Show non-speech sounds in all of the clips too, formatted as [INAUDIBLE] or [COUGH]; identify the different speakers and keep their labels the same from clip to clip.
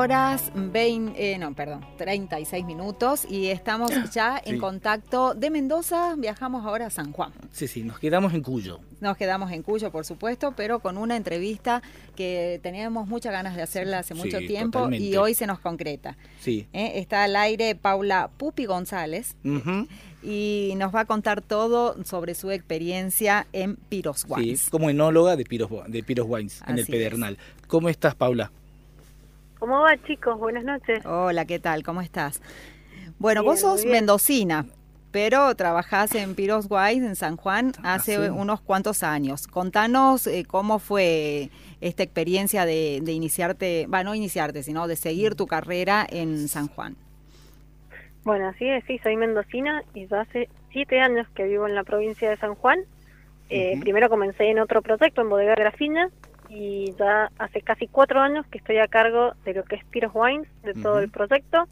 Speaker 1: Horas, 20, eh, no, perdón, 36 minutos y estamos ya en
Speaker 2: Sí.
Speaker 1: contacto de Mendoza. Viajamos ahora a San Juan.
Speaker 2: Sí, sí, nos quedamos en Cuyo.
Speaker 1: Nos quedamos en Cuyo, por supuesto, pero con una entrevista que teníamos muchas ganas de hacerla hace
Speaker 2: Sí,
Speaker 1: mucho tiempo
Speaker 2: totalmente.
Speaker 1: y hoy se nos concreta.
Speaker 2: Sí.
Speaker 1: ¿eh? Está al aire Paula Pupi González y nos va a contar todo sobre su experiencia en Piros
Speaker 2: sí,
Speaker 1: Wines.
Speaker 2: como enóloga de Piros, de Piros Wines en el Pedernal. ¿Cómo estás, Paula?
Speaker 3: ¿Cómo va, chicos? Buenas noches.
Speaker 1: Hola, ¿qué tal? ¿Cómo estás? Bueno,
Speaker 3: Bien,
Speaker 1: vos sos mendocina, pero trabajás en Piros Wines en San Juan hace
Speaker 2: sí.
Speaker 1: unos cuantos años. Contanos eh, cómo fue esta experiencia de, de iniciarte, va, no iniciarte, sino de seguir tu carrera en San Juan.
Speaker 3: Bueno, así es, sí, soy mendocina y ya hace siete años que vivo en la provincia de San Juan. Eh. Primero comencé en otro proyecto, en Bodega Grafina, y ya hace casi cuatro años que estoy a cargo de lo que es Piros Wines, de todo el proyecto,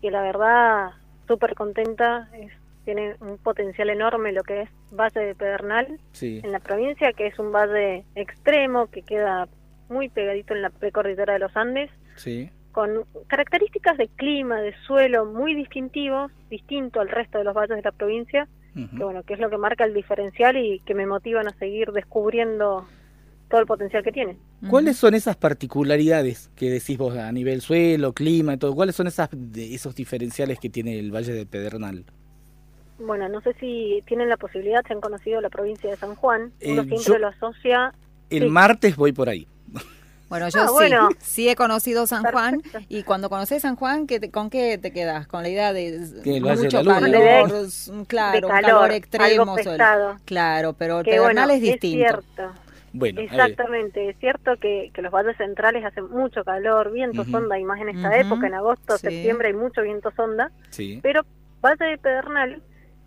Speaker 3: y la verdad, súper contenta, es- tiene un potencial enorme lo que es Valle de Pedernal,
Speaker 2: Sí.
Speaker 3: en la provincia, que es un valle extremo que queda muy pegadito en la precordillera de los Andes,
Speaker 2: Sí.
Speaker 3: con características de clima, de suelo muy distintivos, distinto al resto de los valles de la provincia, que bueno, que es lo que marca el diferencial y que me motivan a seguir descubriendo todo el potencial que tiene.
Speaker 2: ¿Cuáles son esas particularidades que decís vos a nivel suelo, clima y todo? ¿Cuáles son esas, de- esos diferenciales que tiene el Valle del Pedernal?
Speaker 3: Bueno, no sé si tienen la posibilidad, se han conocido la provincia de San Juan, uno
Speaker 2: Eh,
Speaker 3: siempre
Speaker 2: yo-
Speaker 3: lo asocia
Speaker 2: El
Speaker 3: Sí.
Speaker 2: martes voy por ahí.
Speaker 1: Bueno, yo
Speaker 3: Ah,
Speaker 1: sí,
Speaker 3: bueno. [LAUGHS]
Speaker 1: sí he conocido San Juan
Speaker 3: Perfecto.
Speaker 1: y cuando conoces San Juan, ¿qué te- ¿con qué te quedas? Con la idea de
Speaker 2: Que de
Speaker 1: mucho calor,
Speaker 3: De-
Speaker 1: claro,
Speaker 3: de
Speaker 1: un
Speaker 3: calor,
Speaker 1: calor extremo.
Speaker 3: algo
Speaker 1: sol-
Speaker 3: pesado.
Speaker 1: Claro, pero el
Speaker 3: que
Speaker 1: Pedernal
Speaker 3: bueno,
Speaker 1: es distinto.
Speaker 3: cierto.
Speaker 2: Bueno.
Speaker 3: Exactamente, es cierto que, que los valles centrales hacen mucho calor, viento
Speaker 2: Ujú.
Speaker 3: sonda, y más en esta época, en agosto,
Speaker 1: sí.
Speaker 3: septiembre, hay mucho viento sonda,
Speaker 2: Sí.
Speaker 3: pero Valle de Pedernal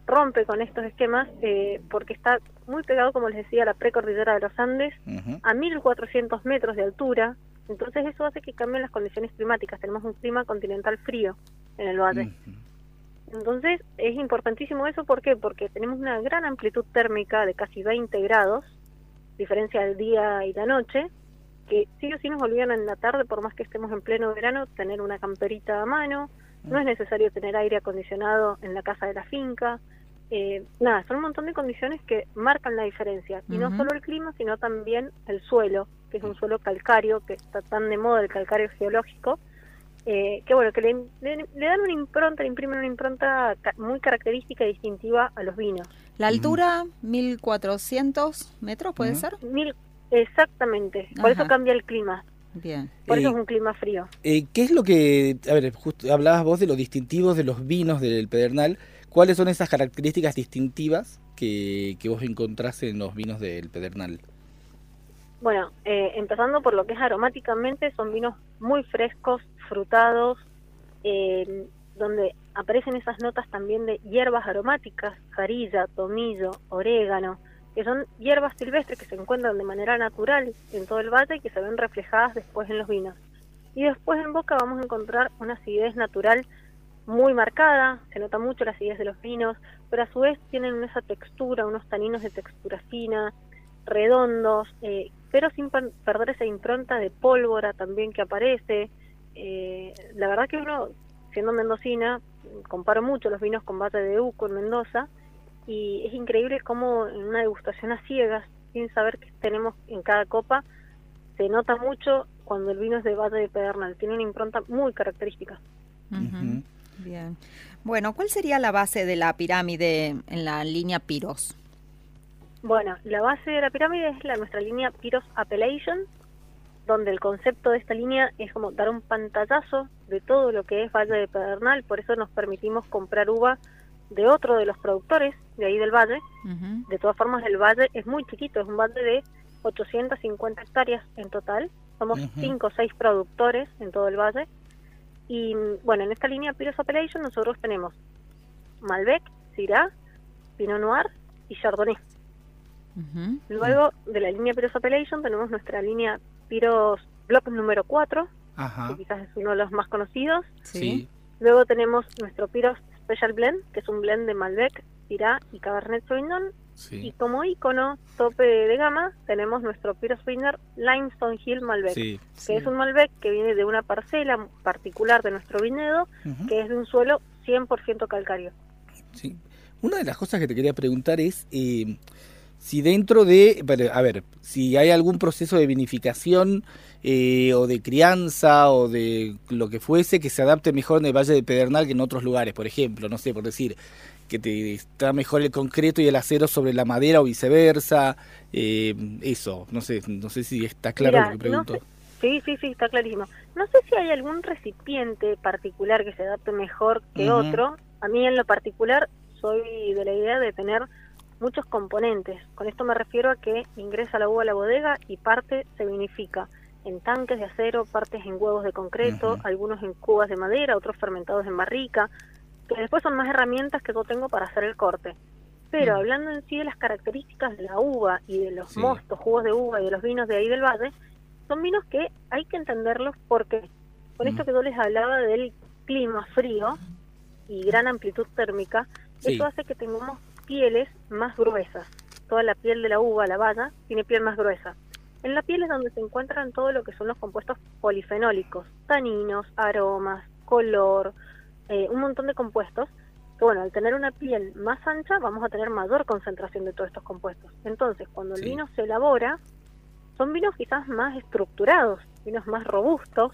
Speaker 3: rompe con estos esquemas eh, porque está muy pegado, como les decía, a la precordillera de los Andes,
Speaker 2: Ujú.
Speaker 3: a 1400 metros de altura, entonces eso hace que cambien las condiciones climáticas, tenemos un clima continental frío en el valle. Entonces es importantísimo eso, ¿por qué? Porque tenemos una gran amplitud térmica de casi 20 grados, diferencia del día y la noche, que sí o sí nos olvidan en la tarde, por más que estemos en pleno verano, tener una camperita a mano, no es necesario tener aire acondicionado en la casa de la finca, eh, nada, son un montón de condiciones que marcan la diferencia, y no solo el clima, sino también el suelo, que es un suelo calcáreo, que está tan de moda el calcáreo geológico, eh, que bueno, que le, le- le dan una impronta, le imprimen una impronta ca- muy característica y distintiva a los vinos.
Speaker 1: La altura, 1400 metros, ¿puede ser?
Speaker 3: Mil, exactamente, por
Speaker 1: Ajá.
Speaker 3: eso cambia el clima,
Speaker 1: Bien.
Speaker 3: por eso
Speaker 2: Eh,
Speaker 3: es un clima frío.
Speaker 2: Eh, ¿Qué es lo que, a ver, justo hablabas vos de los distintivos de los vinos del Pedernal? ¿Cuáles son esas características distintivas que, que vos encontrás en los vinos del Pedernal?
Speaker 3: Bueno, eh, empezando por lo que es aromáticamente, son vinos muy frescos, frutados, eh, donde aparecen esas notas también de hierbas aromáticas, jarilla, tomillo, orégano, que son hierbas silvestres que se encuentran de manera natural en todo el valle y que se ven reflejadas después en los vinos. Y después en boca vamos a encontrar una acidez natural muy marcada, se nota mucho la acidez de los vinos, pero a su vez tienen esa textura, unos taninos de textura fina, redondos, eh, pero sin per- perder esa impronta de pólvora también que aparece. Eh, la verdad que uno, siendo mendocina, comparo mucho los vinos con Valle de Uco en Mendoza, y es increíble cómo en una degustación a ciegas, sin saber qué tenemos en cada copa, se nota mucho cuando el vino es de Valle de Pedernal, tiene una impronta muy característica.
Speaker 1: Ujú. Bien. Bueno, ¿cuál sería la base de la pirámide en la línea Piros?
Speaker 3: Bueno, la base de la pirámide es la nuestra línea Piros Appellation, donde el concepto de esta línea es como dar un pantallazo de todo lo que es Valle de Pedernal, por eso nos permitimos comprar uva de otro de los productores de ahí del valle. De todas formas, el valle es muy chiquito, es un valle de 850 hectáreas en total. Somos
Speaker 2: Ujú.
Speaker 3: cinco o seis productores en todo el valle. Y bueno, en esta línea Piros Appellation nosotros tenemos Malbec, Syrah, Pinot Noir y Chardonnay. Luego de la línea Piros Appellation tenemos nuestra línea Piros Block número 4,
Speaker 2: Ajá.
Speaker 3: que quizás es uno de los más conocidos.
Speaker 2: Sí.
Speaker 3: Luego tenemos nuestro Piros Special Blend, que es un blend de Malbec, Syrah y Cabernet Sauvignon. Y
Speaker 2: Sí.
Speaker 3: como icono tope de gama tenemos nuestro Piros Winner Limestone Hill Malbec,
Speaker 2: Sí.
Speaker 3: que es un Malbec que viene de una parcela particular de nuestro viñedo, que es de un suelo 100% calcáreo.
Speaker 2: Sí. Una de las cosas que te quería preguntar es eh, si dentro de, pero, a ver, si hay algún proceso de vinificación eh, o de crianza o de lo que fuese que se adapte mejor en el Valle de Pedernal que en otros lugares, por ejemplo, no sé, por decir que te está mejor el concreto y el acero sobre la madera o viceversa, eh, eso, no sé, no sé si está claro
Speaker 3: Mira,
Speaker 2: lo que
Speaker 3: no
Speaker 2: pregunto.
Speaker 3: sé- sí, sí, sí, está clarísimo. No sé si hay algún recipiente particular que se adapte mejor que otro. A mí en lo particular soy de la idea de tener muchos componentes. Con esto me refiero a que ingresa la uva a la bodega y parte se vinifica en tanques de acero, partes en huevos de concreto, algunos en cubas de madera, otros fermentados en barrica, que después son más herramientas que yo tengo para hacer el corte. Pero
Speaker 1: Mm.
Speaker 3: hablando en sí de las características de la uva y de los
Speaker 2: Sí.
Speaker 3: mostos, jugos de uva y de los vinos de ahí del valle, son vinos que hay que entenderlos porque con
Speaker 2: Mm.
Speaker 3: esto que yo les hablaba del clima frío y gran amplitud térmica,
Speaker 2: Sí.
Speaker 3: eso hace que tengamos pieles más gruesas. Toda la piel de la uva, la baya, tiene piel más gruesa. En la piel es donde se encuentran todo lo que son los compuestos polifenólicos, taninos, aromas, color, eh, un montón de compuestos que bueno, al tener una piel más ancha vamos a tener mayor concentración de todos estos compuestos. Entonces, cuando el
Speaker 2: Sí.
Speaker 3: vino se elabora, son vinos quizás más estructurados, vinos más robustos,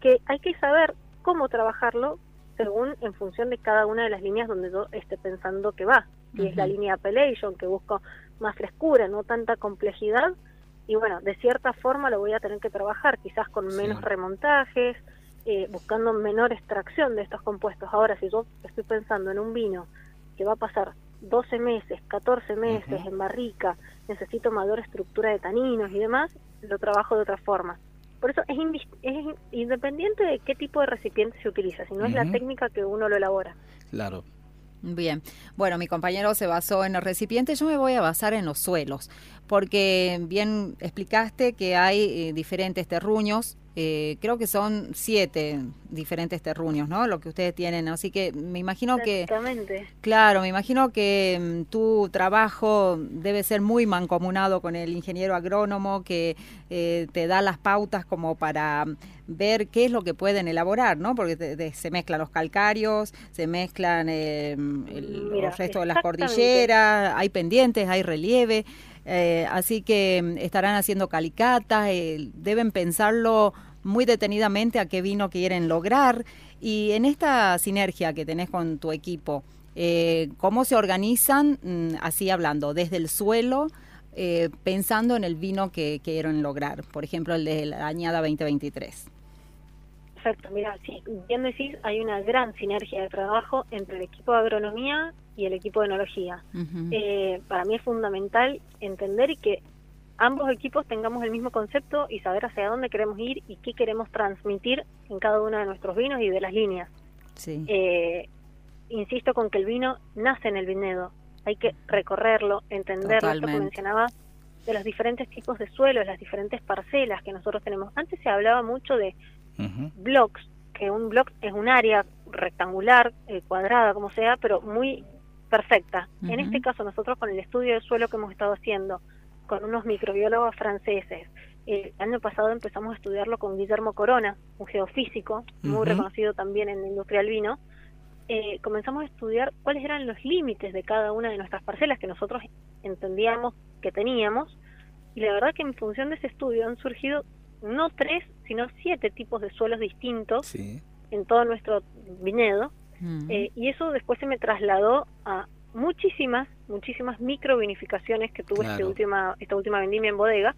Speaker 3: que hay que saber cómo trabajarlo según en función de cada una de las líneas donde yo esté pensando que va. Si es la línea Appellation, que busco más frescura, no tanta complejidad, y bueno, de cierta forma lo voy a tener que trabajar, quizás con
Speaker 2: Sí.
Speaker 3: menos remontajes, eh, buscando menor extracción de estos compuestos. Ahora, si yo estoy pensando en un vino que va a pasar 12 meses, 14 meses en barrica, necesito mayor estructura de taninos y demás, lo trabajo de otra forma. Por eso es, es in- independiente de qué tipo de recipiente se utiliza, sino es la técnica que uno lo elabora.
Speaker 2: Claro.
Speaker 1: Bien, bueno, mi compañero se basó en el recipiente, yo me voy a basar en los suelos, porque bien explicaste que hay eh, diferentes terruños, eh, creo que son siete diferentes terruños, ¿no? Lo que ustedes tienen, así que me imagino que,
Speaker 3: Exactamente.
Speaker 1: claro, me imagino que mm, tu trabajo debe ser muy mancomunado con el ingeniero agrónomo que eh, te da las pautas como para mm, ver qué es lo que pueden elaborar, ¿no? Porque te- te- se mezclan los calcáreos, se mezclan eh, el,
Speaker 3: Mira,
Speaker 1: los restos de las cordilleras, hay pendientes, hay relieve, eh, así que mm, estarán haciendo calicatas, eh, deben pensarlo muy detenidamente a qué vino quieren lograr y en esta sinergia que tenés con tu equipo, eh, ¿cómo se organizan, mm, así hablando, desde el suelo, eh, pensando en el vino que quieren lograr? Por ejemplo, el de la añada 2023.
Speaker 3: Perfecto, mira, sí, bien decís, hay una gran sinergia de trabajo entre el equipo de agronomía y el equipo de enología. Eh, para mí es fundamental entender y que ambos equipos tengamos el mismo concepto y saber hacia dónde queremos ir y qué queremos transmitir en cada uno de nuestros vinos y de las líneas.
Speaker 1: sí.
Speaker 3: Eh, insisto con que el vino nace en el viñedo. hay que recorrerlo, entenderlo, esto que mencionaba de los diferentes tipos de suelos, las diferentes parcelas que nosotros tenemos. Antes se hablaba mucho de blocks, que un block es un área rectangular, eh, cuadrada, como sea, pero muy perfecta. En este caso, nosotros con el estudio de suelo que hemos estado haciendo con unos microbiólogos franceses, el año pasado empezamos a estudiarlo con Guillermo Corona, un geofísico muy reconocido también en la industria del vino. Eh, comenzamos a estudiar cuáles eran los límites de cada una de nuestras parcelas que nosotros entendíamos que teníamos. Y la verdad que en función de ese estudio han surgido no tres, sino siete tipos de suelos distintos
Speaker 2: Sí.
Speaker 3: en todo nuestro viñedo.
Speaker 1: Mm.
Speaker 3: Eh, y eso después se me trasladó a muchísimas, muchísimas microvinificaciones que tuve este
Speaker 2: Claro.
Speaker 3: última, esta última vendimia en bodega.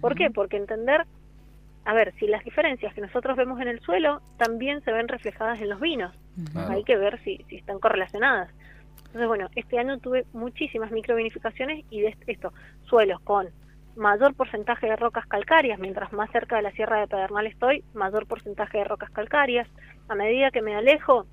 Speaker 3: ¿Por qué? Porque entender, a ver, si las diferencias que nosotros vemos en el suelo también se ven reflejadas en los vinos.
Speaker 2: Claro.
Speaker 3: Hay que ver si, si están correlacionadas. Entonces, bueno, este año tuve muchísimas microvinificaciones y de esto, suelos con mayor porcentaje de rocas calcáreas, mientras más cerca de la Sierra de Pedernal estoy, mayor porcentaje de rocas calcáreas. A medida que me alejo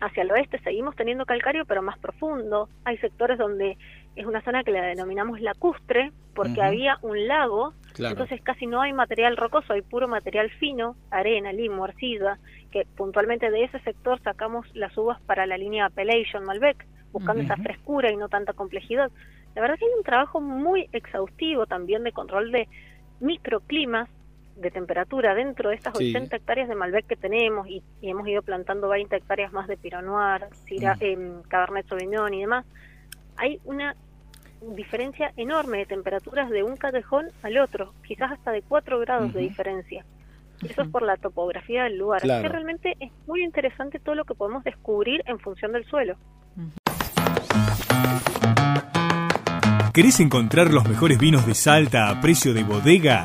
Speaker 3: hacia el oeste seguimos teniendo calcario, pero más profundo. Hay sectores donde es una zona que la denominamos lacustre, porque había un lago
Speaker 2: Claro.
Speaker 3: entonces casi no hay material rocoso, hay puro material fino, arena, limo, arcilla, que puntualmente de ese sector sacamos las uvas para la línea Appellation Malbec, buscando esa frescura y no tanta complejidad. La verdad que hay un trabajo muy exhaustivo también de control de microclimas de temperatura dentro de estas
Speaker 2: Sí.
Speaker 3: 80 hectáreas de Malbec que tenemos y, y hemos ido plantando 20 hectáreas más de Pinot Noir, Syrah,
Speaker 2: Mm.
Speaker 3: em, Cabernet Sauvignon y demás. Hay una diferencia enorme de temperaturas de un callejón al otro, quizás hasta de 4 grados de diferencia. Eso es por la topografía del lugar.
Speaker 2: Claro.
Speaker 3: que realmente es muy interesante todo lo que podemos descubrir en función del suelo.
Speaker 4: ¿Querés encontrar los mejores vinos de Salta a precio de bodega?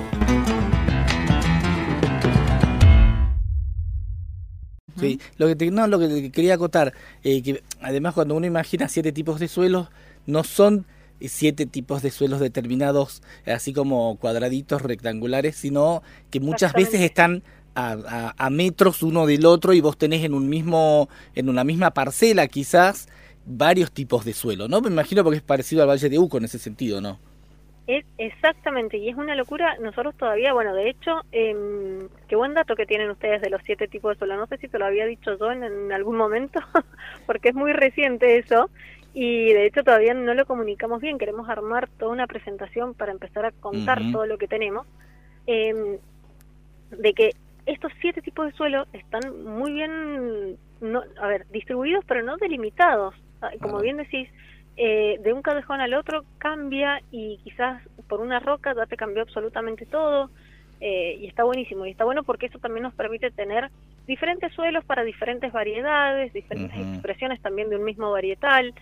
Speaker 2: Sí, lo que te- no, lo que te quería acotar, eh, que además cuando uno imagina siete tipos de suelos, no son siete tipos de suelos determinados, así como cuadraditos rectangulares, sino que muchas veces están a, a- a metros uno del otro y vos tenés en un mismo, en una misma parcela quizás varios tipos de suelo, ¿no? Me imagino porque es parecido al Valle de Uco en ese sentido, ¿no?
Speaker 3: Es exactamente, y es una locura. Nosotros todavía, bueno, de hecho, em, qué buen dato que tienen ustedes de los siete tipos de suelo. No sé si te lo había dicho yo en, en algún momento, [LAUGHS] porque es muy reciente eso. Y de hecho todavía no lo comunicamos bien. Queremos armar toda una presentación para empezar a contar todo lo que tenemos. Em, de que estos siete tipos de suelo están muy bien, no, a ver, distribuidos, pero no delimitados. Ah, Como bien decís, eh, de un callejón al otro cambia y quizás por una roca ya te cambió absolutamente todo eh, y está buenísimo y está bueno porque eso también nos permite tener diferentes suelos para diferentes variedades, diferentes expresiones también de un mismo varietal,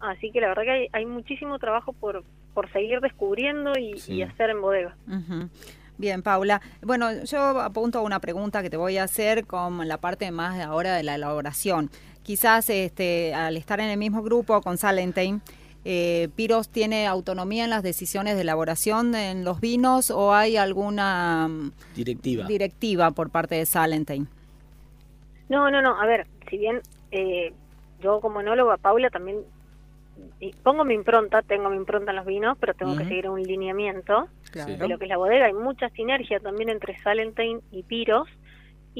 Speaker 3: así que la verdad que hay, hay muchísimo trabajo por, por seguir descubriendo y,
Speaker 2: Sí.
Speaker 3: y hacer en bodega.
Speaker 1: Ujú. Bien, Paula. Bueno, yo apunto a una pregunta que te voy a hacer con la parte más ahora de la elaboración. Quizás este, al estar en el mismo grupo con Salentine, eh, Piros tiene autonomía en las decisiones de elaboración en los vinos o hay alguna mm,
Speaker 2: Directiva.
Speaker 1: directiva por parte de Salentine.
Speaker 3: No, no, no, a ver, si bien eh, yo como enóloga, Paula, también y pongo mi impronta, tengo mi impronta en los vinos, pero tengo que seguir un lineamiento.
Speaker 1: Claro.
Speaker 3: de lo que es la bodega. Hay mucha sinergia también entre Salentine y Piros.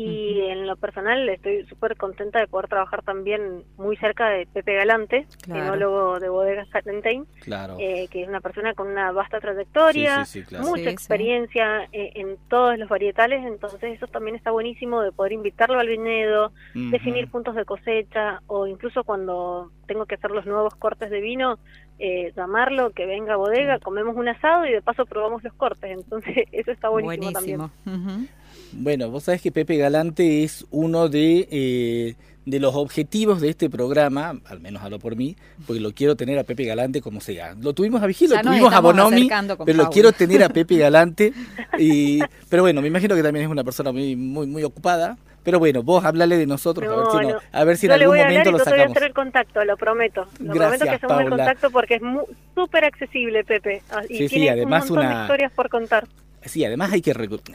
Speaker 3: Y en lo personal estoy súper contenta de poder trabajar también muy cerca de Pepe Galante,
Speaker 1: Claro.
Speaker 3: enólogo de bodega Salentine,
Speaker 2: Claro.
Speaker 3: eh, que es una persona con una vasta trayectoria,
Speaker 2: Sí, sí, sí, claro.
Speaker 3: mucha experiencia eh, en todos los varietales, entonces eso también está buenísimo de poder invitarlo al viñedo, definir puntos de cosecha o incluso cuando tengo que hacer los nuevos cortes de vino, eh, llamarlo, que venga a bodega, comemos un asado y de paso probamos los cortes, entonces [LAUGHS] eso está buenísimo, también.
Speaker 1: Buenísimo. Ujú.
Speaker 2: Bueno, vos sabés que Pepe Galante es uno de, eh, de los objetivos de este programa, al menos hablo por mí, porque lo quiero tener a Pepe Galante como sea. Lo tuvimos a Vigil, lo tuvimos a Bonomi, pero lo quiero tener a Pepe [LAUGHS] Galante. Y, pero bueno, me imagino que también es una persona muy, muy, muy ocupada. Pero bueno, vos hablale de nosotros, a ver si, no-
Speaker 3: no.
Speaker 2: a ver si en algún momento lo
Speaker 3: voy a
Speaker 2: sacamos.
Speaker 3: hacer el contacto, lo prometo. Lo
Speaker 2: Gracias,
Speaker 3: prometo que hacemos el contacto porque es mu- súper accesible, Pepe. Ah, Y
Speaker 2: Sí, sí,
Speaker 3: tiene
Speaker 2: además
Speaker 3: un montón
Speaker 2: una-
Speaker 3: de historias por contar.
Speaker 2: Sí, además hay que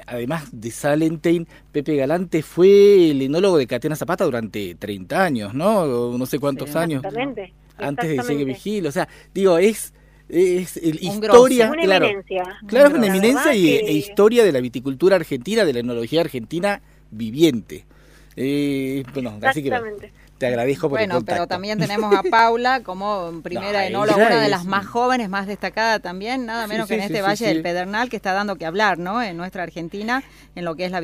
Speaker 2: además de Salentein, Pepe Galante fue el enólogo de Catena Zapata durante 30 años, ¿no? O no sé cuántos
Speaker 1: Sí,
Speaker 2: años.
Speaker 3: Exactamente.
Speaker 2: Antes de Llegue. Vigil, o sea, digo, es, es el-
Speaker 1: Un
Speaker 2: historia,
Speaker 3: Una
Speaker 2: claro.
Speaker 3: eminencia.
Speaker 2: Claro, es una eminencia y,
Speaker 3: que-
Speaker 2: e historia de la viticultura argentina, de la enología argentina viviente. Eh, bueno, así que
Speaker 3: Exactamente.
Speaker 2: Te agradezco por el
Speaker 1: Bueno,
Speaker 2: contacto.
Speaker 1: pero también tenemos a Paula como primera
Speaker 2: No,
Speaker 1: enóloga, una de las más jóvenes, más destacada también, nada
Speaker 2: Sí,
Speaker 1: menos que en este
Speaker 2: sí,
Speaker 1: Valle
Speaker 2: sí.
Speaker 1: del Pedernal, que está dando que hablar, ¿no? En nuestra Argentina, en lo que es la.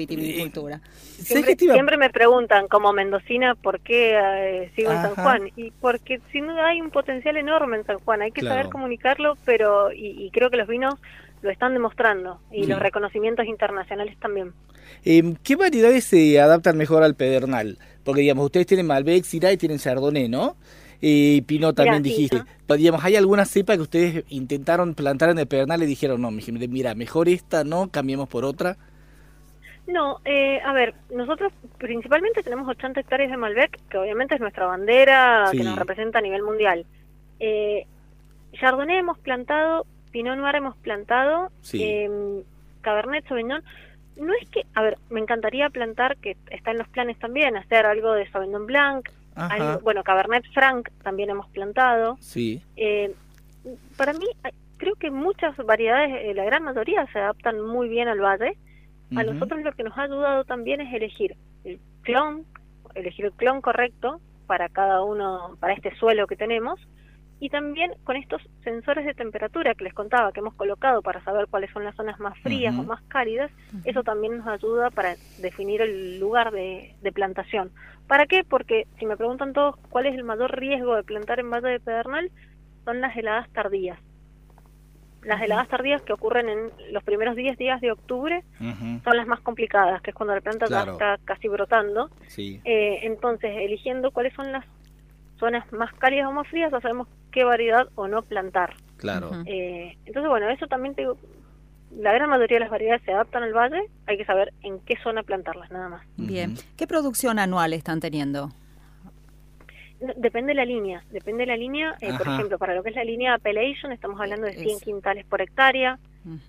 Speaker 2: ¿Sabés
Speaker 3: Siempre, me preguntan, como mendocina, por qué eh, sigo en San. Juan. Y porque sin duda hay un potencial enorme en San Juan. Hay que
Speaker 2: Claro.
Speaker 3: saber comunicarlo, pero y, y creo que los vinos lo están demostrando. Y
Speaker 2: Sí.
Speaker 3: los reconocimientos internacionales también.
Speaker 2: Eh, ¿Qué variedades se adaptan mejor al pedernal? Porque, digamos, ustedes tienen Malbec, Syrah y tienen Chardonnay, ¿no? Eh, Y Pinot también
Speaker 3: Mira,
Speaker 2: dijiste. Pero, digamos, ¿hay alguna cepa que ustedes intentaron plantar en el pedernal y dijeron, no, mi- mira, mejor esta, no, cambiemos por otra?
Speaker 3: No, eh, a ver, nosotros principalmente tenemos 80 hectáreas de Malbec, que obviamente es nuestra bandera
Speaker 2: Sí.
Speaker 3: que nos representa a nivel mundial. Eh, Chardonnay hemos plantado, Pinot Noir hemos plantado,
Speaker 2: Sí.
Speaker 3: eh, Cabernet Sauvignon. No es que, a ver, me encantaría plantar, que está en los planes también, hacer algo de Sauvignon Blanc, algo- bueno, Cabernet Franc también hemos plantado.
Speaker 2: sí.
Speaker 3: Eh, para mí, creo que muchas variedades, eh, la gran mayoría se adaptan muy bien al valle. A nosotros lo que nos ha ayudado también es elegir el clon, elegir el clon correcto para cada uno, para este suelo que tenemos, y también con estos sensores de temperatura que les contaba que hemos colocado para saber cuáles son las zonas más frías o más cálidas, eso también nos ayuda para definir el lugar de, de plantación. ¿Para qué? Porque si me preguntan todos cuál es el mayor riesgo de plantar en Valle de Pedernal, son las heladas tardías. Las heladas tardías que ocurren en los primeros 10 días de octubre son las más complicadas, que es cuando la planta
Speaker 2: Claro.
Speaker 3: ya está casi brotando.
Speaker 2: sí.
Speaker 3: Eh, entonces, eligiendo cuáles son las zonas más cálidas o más frías, ya sabemos qué variedad o no plantar.
Speaker 2: Claro.
Speaker 3: Eh, entonces, bueno, eso también te digo, la gran mayoría de las variedades se adaptan al valle, hay que saber en qué zona plantarlas, nada más.
Speaker 1: Bien. ¿Qué producción anual están teniendo?
Speaker 3: Depende de la línea, depende de la línea. eh, por ejemplo, para lo que es la línea Appellation, estamos hablando de 100
Speaker 1: Es-
Speaker 3: quintales por hectárea.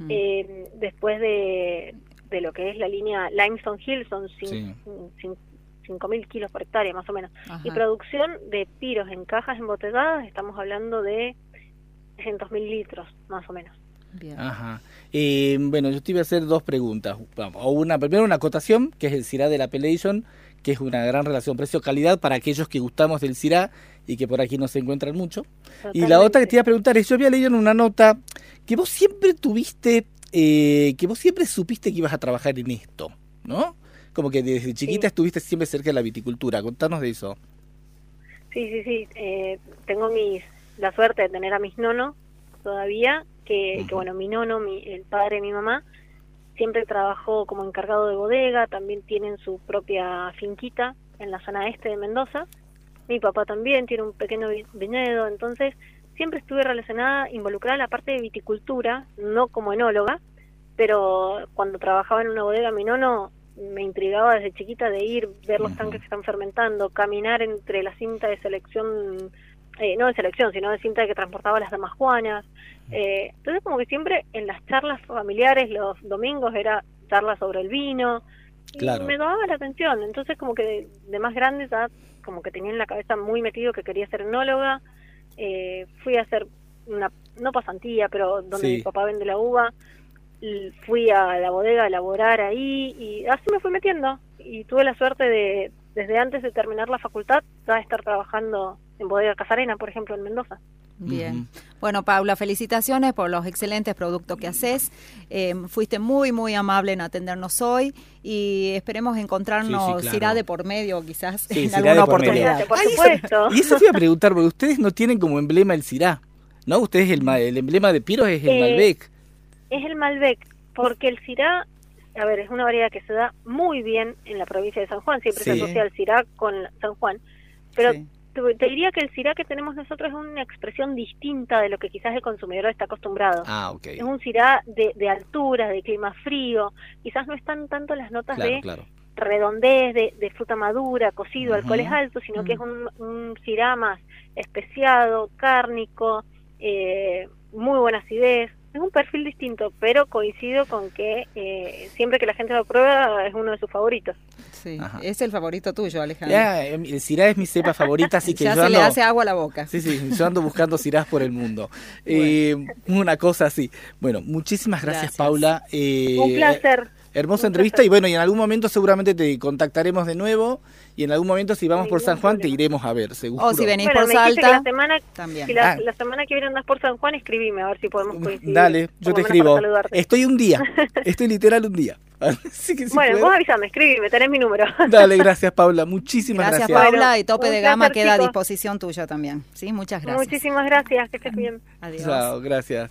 Speaker 3: Eh, después de, de lo que es la línea Limestone Hill, son
Speaker 2: Sí.
Speaker 3: 5.000 kilos por hectárea, más o menos.
Speaker 1: Ajá.
Speaker 3: Y producción de piros en cajas embotelladas, estamos hablando de 300.000 litros, más o menos.
Speaker 1: Bien.
Speaker 2: Ajá. Eh, bueno, yo te iba a hacer dos preguntas. Vamos, O una, primero una acotación, que es el CIRA de la Appellation, que es una gran relación precio-calidad para aquellos que gustamos del CIRA y que por aquí no se encuentran mucho. Y la otra que te iba a preguntar es, yo había leído en una nota que vos siempre tuviste, eh, que vos siempre supiste que ibas a trabajar en esto, ¿no? Como que desde chiquita
Speaker 3: Sí.
Speaker 2: estuviste siempre cerca de la viticultura. Contanos de eso.
Speaker 3: Sí, sí, sí. eh, tengo mis, la suerte de tener a mis nonos todavía, que, que bueno, mi nono, mi, el padre de mi mamá, siempre trabajó como encargado de bodega, también tienen su propia finquita en la zona este de Mendoza. Mi papá también tiene un pequeño vi- viñedo, entonces siempre estuve relacionada, involucrada en la parte de viticultura, no como enóloga, pero cuando trabajaba en una bodega, mi nono me intrigaba desde chiquita de ir, ver los tanques que están fermentando, caminar entre la cinta de selección, eh, no de selección, sino de cinta que transportaba las damas juanas. Eh, entonces como que siempre en las charlas familiares los domingos era charla sobre el vino y
Speaker 2: Claro.
Speaker 3: me llamaba la atención. Entonces como que de, de más grande ya como que tenía en la cabeza muy metido que quería ser enóloga. Eh, fui a hacer una, no pasantía, pero donde
Speaker 2: Sí.
Speaker 3: mi papá vende la uva. Y Fui a la bodega a elaborar ahí y así me fui metiendo. Y tuve la suerte de, desde antes de terminar la facultad, ya estar trabajando en Bodega Casarena, por ejemplo, en Mendoza.
Speaker 1: Bien. Bueno, Paula, felicitaciones por los excelentes productos que haces. Eh, fuiste muy, muy amable en atendernos hoy y esperemos encontrarnos,
Speaker 2: Sí, sí, claro.
Speaker 1: irá de por medio quizás
Speaker 2: Sí,
Speaker 1: en alguna
Speaker 2: de por medio.
Speaker 1: oportunidad.
Speaker 3: Por
Speaker 2: Ah, y eso-
Speaker 3: supuesto.
Speaker 2: Y eso te iba a preguntar, porque ustedes no tienen como emblema el CIRA, ¿no? Ustedes el, ma- el emblema de Piros es el
Speaker 3: Eh,
Speaker 2: Malbec.
Speaker 3: Es el Malbec, porque el Syrah a ver, es una variedad que se da muy bien en la provincia de San Juan, siempre se asocia el Syrah con San Juan, pero
Speaker 2: Sí.
Speaker 3: te, te diría que el Syrah que tenemos nosotros es una expresión distinta de lo que quizás el consumidor está acostumbrado.
Speaker 2: Ah, ok.
Speaker 3: Es un Syrah de, de altura, de clima frío, quizás no están tanto las notas
Speaker 2: Claro,
Speaker 3: de
Speaker 2: claro.
Speaker 3: redondez, de, de fruta madura, cocido,
Speaker 2: Ujú.
Speaker 3: alcoholes altos, sino que es
Speaker 1: Mm.
Speaker 3: un, un Syrah más especiado, cárnico, eh, muy buena acidez. Es un perfil distinto, pero coincido con que eh, siempre que la gente lo prueba es uno de sus favoritos.
Speaker 1: Sí,
Speaker 2: Ajá.
Speaker 1: es el favorito tuyo, Alejandro.
Speaker 2: Ya, em, el es mi cepa favorita, así que [LAUGHS]
Speaker 1: ya
Speaker 2: yo
Speaker 1: se le hace agua a la boca.
Speaker 2: Sí, sí, yo ando buscando Sirás por el mundo. Eh, una cosa así. Bueno, muchísimas gracias,
Speaker 1: Gracias.
Speaker 2: Paula. Eh,
Speaker 3: un placer.
Speaker 2: Hermosa entrevista y bueno, y en algún momento seguramente te contactaremos de nuevo y en algún momento si vamos por San Juan te iremos a ver, seguro.
Speaker 1: O si venís
Speaker 3: Bueno,
Speaker 1: por
Speaker 3: me dijiste que
Speaker 1: Salta,
Speaker 3: la semana,
Speaker 1: también.
Speaker 3: si la,
Speaker 2: Ah.
Speaker 3: la semana que viene andas por San Juan, escribime a ver si podemos coincidir.
Speaker 2: Dale, yo te escribo. Estoy un día, [LAUGHS] estoy literal un día. [LAUGHS] Así que si
Speaker 3: bueno,
Speaker 2: puedo-
Speaker 3: vos avísame, escribime, tenés mi número. [LAUGHS]
Speaker 2: Dale, gracias Paula, muchísimas
Speaker 1: Gracias,
Speaker 2: gracias.
Speaker 1: Paula.
Speaker 3: Bueno,
Speaker 1: y Tope
Speaker 3: un
Speaker 1: de Gama
Speaker 3: placer,
Speaker 1: queda a disposición tuya también. Sí, muchas gracias.
Speaker 3: Muchísimas gracias, que estés bien.
Speaker 1: Adiós.
Speaker 2: Chao, gracias.